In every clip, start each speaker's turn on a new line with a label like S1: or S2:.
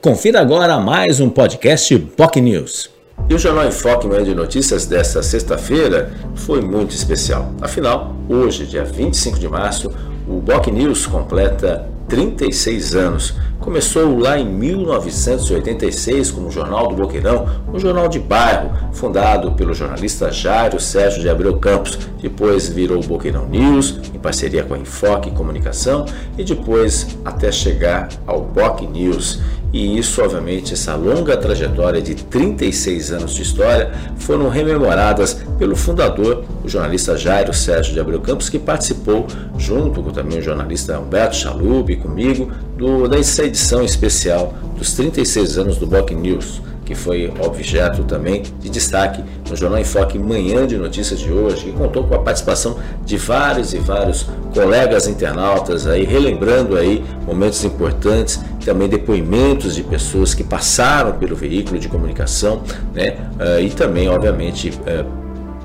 S1: Confira agora mais um podcast POC News.
S2: E o Jornal em Foque Manhã de Notícias desta sexta-feira foi muito especial. Afinal, hoje, dia 25 de março, o BOC News completa 36 anos. Começou lá em 1986 como Jornal do Boqueirão, um jornal de bairro, fundado pelo jornalista Jairo Sérgio de Abreu Campos. Depois virou o Boqueirão News, em parceria com a Enfoque Comunicação, e depois até chegar ao BOC News. E isso, obviamente, essa longa trajetória de 36 anos de história foram rememoradas pelo fundador, o jornalista Jairo Sérgio de Abreu Campos, que participou, junto com também o jornalista Humberto Chalub, comigo, do, dessa edição especial dos 36 anos do Boc News que foi objeto também de destaque no Jornal em Foque Manhã de Notícias de hoje, que contou com a participação de vários e vários colegas internautas aí, relembrando aí momentos importantes, também depoimentos de pessoas que passaram pelo veículo de comunicação, né? Uh, e também, obviamente, uh,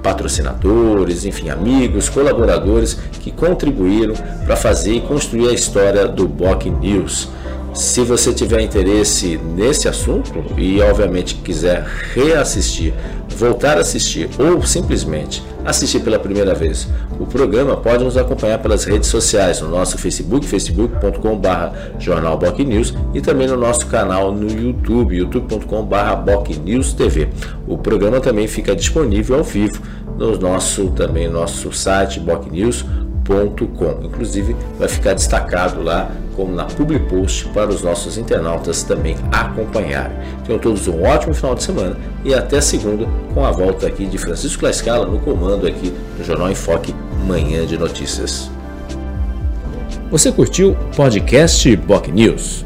S2: patrocinadores, enfim, amigos, colaboradores que contribuíram para fazer e construir a história do Boc News. Se você tiver interesse nesse assunto e, obviamente, quiser reassistir, voltar a assistir ou simplesmente assistir pela primeira vez o programa, pode nos acompanhar pelas redes sociais, no nosso Facebook, facebook.com.br jornalbocnews e também no nosso canal no YouTube, youtube.com.br bocnewstv. O programa também fica disponível ao vivo no nosso também nosso site Inclusive, vai ficar destacado lá como na public post para os nossos internautas também acompanharem. Tenham todos um ótimo final de semana e até segunda com a volta aqui de Francisco Lascala no comando aqui do Jornal em Foque Manhã de Notícias.
S1: Você curtiu o podcast Boc News?